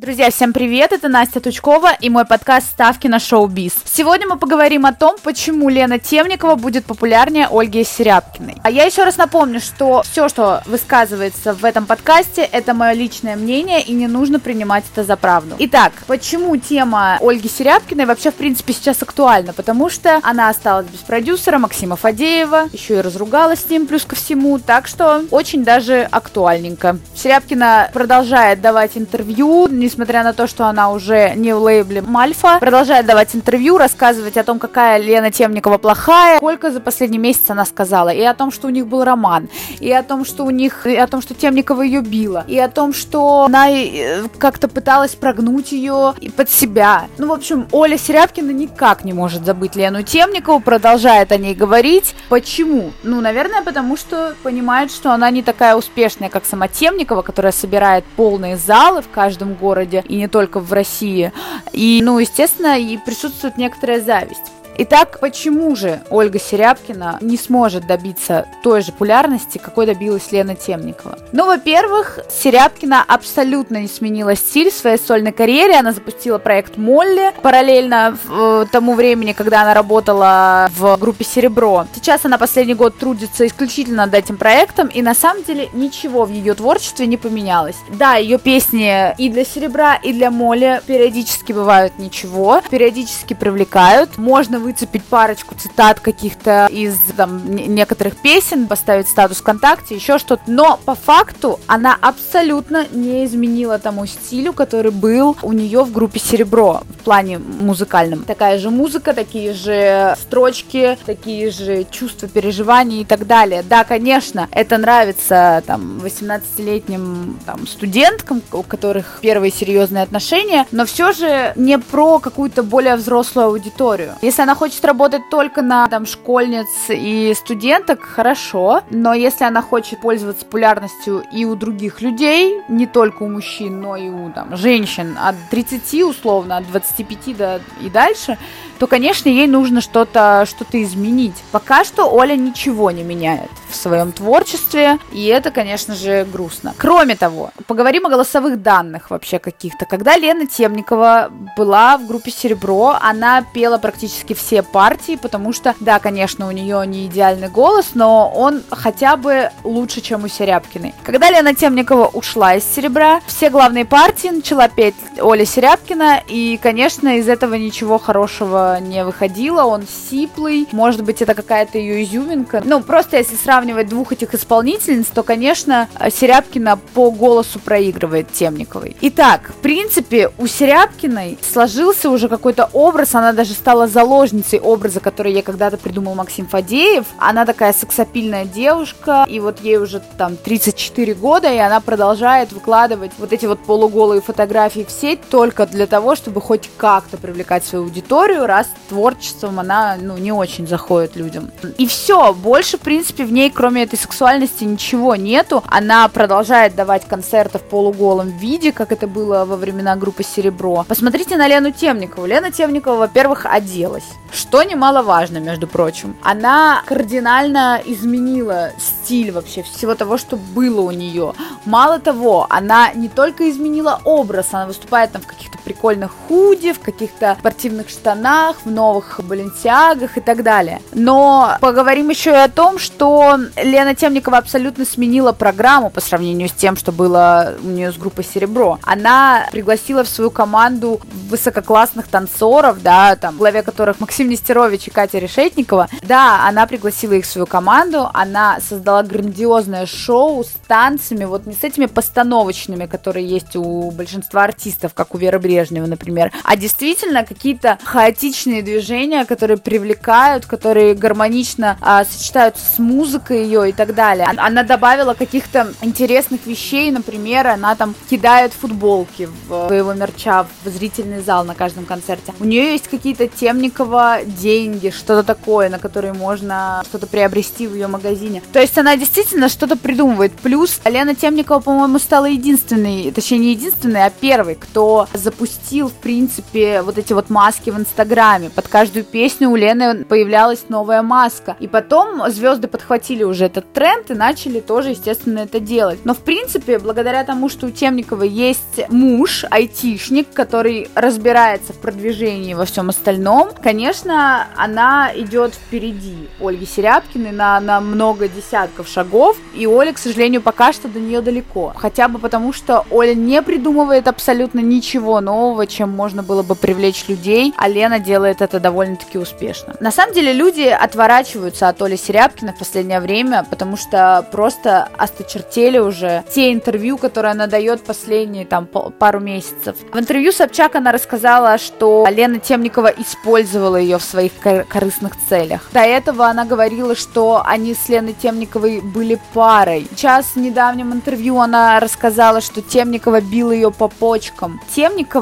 Друзья, всем привет, это Настя Тучкова и мой подкаст «Ставки на шоу-биз». Сегодня мы поговорим о том, почему Лена Темникова будет популярнее Ольги Серябкиной. А я еще раз напомню, что все, что высказывается в этом подкасте, это мое личное мнение и не нужно принимать это за правду. Итак, почему тема Ольги Серябкиной вообще в принципе сейчас актуальна? Потому что она осталась без продюсера Максима Фадеева, еще и разругалась с ним плюс ко всему, так что очень даже актуальненько. Серябкина продолжает давать интервью, не несмотря на то, что она уже не в лейбле Мальфа, продолжает давать интервью, рассказывать о том, какая Лена Темникова плохая, сколько за последний месяц она сказала, и о том, что у них был роман, и о том, что у них, и о том, что Темникова ее била, и о том, что она э, как-то пыталась прогнуть ее под себя. Ну, в общем, Оля Серябкина никак не может забыть Лену Темникову, продолжает о ней говорить. Почему? Ну, наверное, потому что понимает, что она не такая успешная, как сама Темникова, которая собирает полные залы в каждом городе, городе, и не только в России. И, ну, естественно, и присутствует некоторая зависть. Итак, почему же Ольга Серябкина не сможет добиться той же популярности, какой добилась Лена Темникова? Ну, во-первых, Серябкина абсолютно не сменила стиль в своей сольной карьере. Она запустила проект Молли параллельно э, тому времени, когда она работала в группе Серебро. Сейчас она последний год трудится исключительно над этим проектом, и на самом деле ничего в ее творчестве не поменялось. Да, ее песни и для Серебра, и для Молли периодически бывают ничего, периодически привлекают. Можно вы выцепить парочку цитат каких-то из там, некоторых песен, поставить статус ВКонтакте, еще что-то. Но по факту она абсолютно не изменила тому стилю, который был у нее в группе Серебро в плане музыкальном. Такая же музыка, такие же строчки, такие же чувства, переживания и так далее. Да, конечно, это нравится там 18-летним там, студенткам, у которых первые серьезные отношения, но все же не про какую-то более взрослую аудиторию. Если она хочет работать только на там, школьниц и студенток, хорошо. Но если она хочет пользоваться популярностью и у других людей, не только у мужчин, но и у там, женщин от 30 условно, от 25 до и дальше, то, конечно, ей нужно что-то что изменить. Пока что Оля ничего не меняет в своем творчестве, и это, конечно же, грустно. Кроме того, поговорим о голосовых данных вообще каких-то. Когда Лена Темникова была в группе «Серебро», она пела практически все партии, потому что, да, конечно, у нее не идеальный голос, но он хотя бы лучше, чем у Серябкиной. Когда Лена Темникова ушла из «Серебра», все главные партии начала петь Оля Серябкина, и, конечно, из этого ничего хорошего не выходило, он сиплый, может быть, это какая-то ее изюминка. Ну, просто если сравнивать двух этих исполнительниц, то, конечно, Серябкина по голосу проигрывает Темниковой. Итак, в принципе, у Серябкиной сложился уже какой-то образ, она даже стала заложницей образа, который ей когда-то придумал Максим Фадеев. Она такая сексапильная девушка, и вот ей уже там 34 года, и она продолжает выкладывать вот эти вот полуголые фотографии в сеть только для того, чтобы хоть как-то привлекать свою аудиторию, раз творчеством она, ну, не очень заходит людям. И все, больше, в принципе, в ней, кроме этой сексуальности, ничего нету. Она продолжает давать концерты в полуголом виде, как это было во времена группы Серебро. Посмотрите на Лену Темникову. Лена Темникова, во-первых, оделась. Что немаловажно, между прочим. Она кардинально изменила стиль вообще всего того, что было у нее. Мало того, она не только изменила образ, она выступает там в каких-то прикольных худи, в каких-то спортивных штанах, в новых баленсиагах и так далее. Но поговорим еще и о том, что Лена Темникова абсолютно сменила программу по сравнению с тем, что было у нее с группой Серебро. Она пригласила в свою команду высококлассных танцоров, да, там, в главе которых Максим Нестерович и Катя Решетникова. Да, она пригласила их в свою команду, она создала грандиозное шоу с танцами, вот не с этими постановочными, которые есть у большинства артистов, как у Веры Брежнева, например, а действительно какие-то хаотичные движения, которые привлекают, которые гармонично а, сочетаются с музыкой ее и так далее. Она добавила каких-то интересных вещей, например, она там кидает футболки в своего мерча в зрительный зал на каждом концерте. У нее есть какие-то Темникова деньги, что-то такое, на которые можно что-то приобрести в ее магазине. То есть она действительно что-то придумывает. Плюс Лена Темникова, по-моему, стала единственной, точнее не единственной, а первой, кто запустил запустил, в принципе, вот эти вот маски в Инстаграме. Под каждую песню у Лены появлялась новая маска. И потом звезды подхватили уже этот тренд и начали тоже, естественно, это делать. Но, в принципе, благодаря тому, что у Темникова есть муж, айтишник, который разбирается в продвижении во всем остальном, конечно, она идет впереди Ольги Серябкиной на, на много десятков шагов, и Оля, к сожалению, пока что до нее далеко. Хотя бы потому, что Оля не придумывает абсолютно ничего нового, чем можно было бы привлечь людей, а Лена делает это довольно-таки успешно. На самом деле люди отворачиваются от Оли Серябкина в последнее время, потому что просто осточертели уже те интервью, которые она дает последние там пару месяцев. В интервью Собчак она рассказала, что Лена Темникова использовала ее в своих корыстных целях. До этого она говорила, что они с Леной Темниковой были парой. Сейчас в недавнем интервью она рассказала, что Темникова бил ее по почкам. Темникова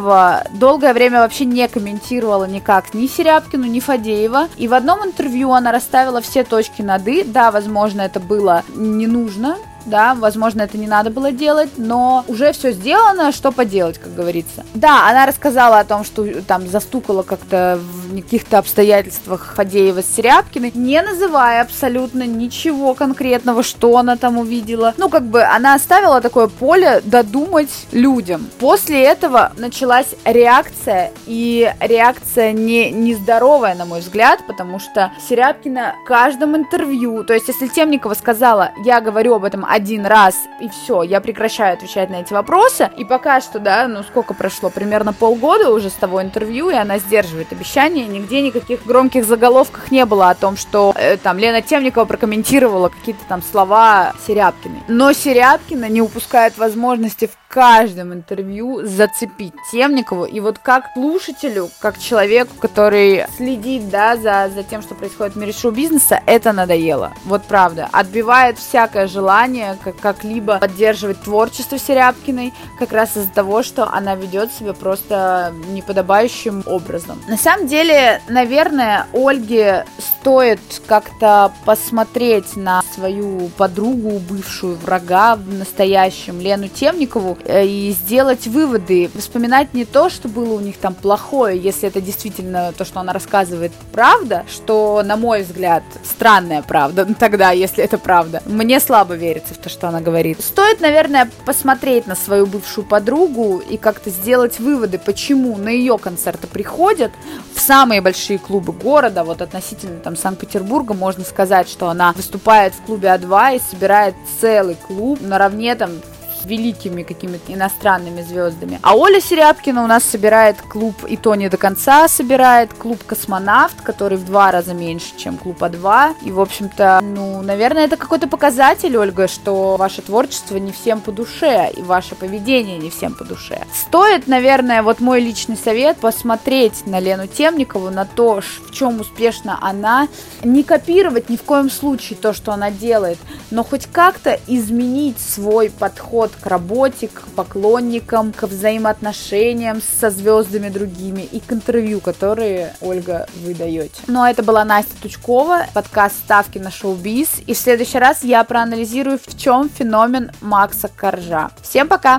долгое время вообще не комментировала никак ни Серябкину, ни Фадеева. И в одном интервью она расставила все точки над «и». Да, возможно, это было не нужно, да, возможно, это не надо было делать, но уже все сделано, что поделать, как говорится. Да, она рассказала о том, что там застукала как-то каких-то обстоятельствах Фадеева с Серябкиной, не называя абсолютно ничего конкретного, что она там увидела. Ну, как бы она оставила такое поле додумать людям. После этого началась реакция, и реакция не нездоровая, на мой взгляд, потому что Серябкина в каждом интервью, то есть если Темникова сказала, я говорю об этом один раз, и все, я прекращаю отвечать на эти вопросы. И пока что, да, ну сколько прошло, примерно полгода уже с того интервью, и она сдерживает обещания, нигде никаких громких заголовках не было о том, что э, там Лена Темникова прокомментировала какие-то там слова Серябкиной. Но Серябкина не упускает возможности в каждом интервью зацепить Темникову. И вот как слушателю, как человеку, который следит, да, за, за тем, что происходит в мире шоу-бизнеса, это надоело. Вот правда. Отбивает всякое желание как- как-либо поддерживать творчество Серябкиной, как раз из-за того, что она ведет себя просто неподобающим образом. На самом деле, наверное, Ольге стоит как-то посмотреть на свою подругу, бывшую врага в настоящем, Лену Темникову, Э, и сделать выводы, вспоминать не то, что было у них там плохое, если это действительно то, что она рассказывает, правда, что, на мой взгляд, странная правда, тогда, если это правда. Мне слабо верится в то, что она говорит. Стоит, наверное, посмотреть на свою бывшую подругу и как-то сделать выводы, почему на ее концерты приходят в самые большие клубы города, вот относительно там Санкт-Петербурга, можно сказать, что она выступает в клубе А2 и собирает целый клуб наравне там великими какими-то иностранными звездами. А Оля Серябкина у нас собирает клуб, и то не до конца собирает, клуб «Космонавт», который в два раза меньше, чем клуб А2. И, в общем-то, ну, наверное, это какой-то показатель, Ольга, что ваше творчество не всем по душе, и ваше поведение не всем по душе. Стоит, наверное, вот мой личный совет, посмотреть на Лену Темникову, на то, в чем успешна она, не копировать ни в коем случае то, что она делает, но хоть как-то изменить свой подход к работе, к поклонникам, к взаимоотношениям со звездами другими и к интервью, которые, Ольга, вы даете. Ну а это была Настя Тучкова, подкаст «Ставки на шоу-биз». И в следующий раз я проанализирую, в чем феномен Макса Коржа. Всем пока!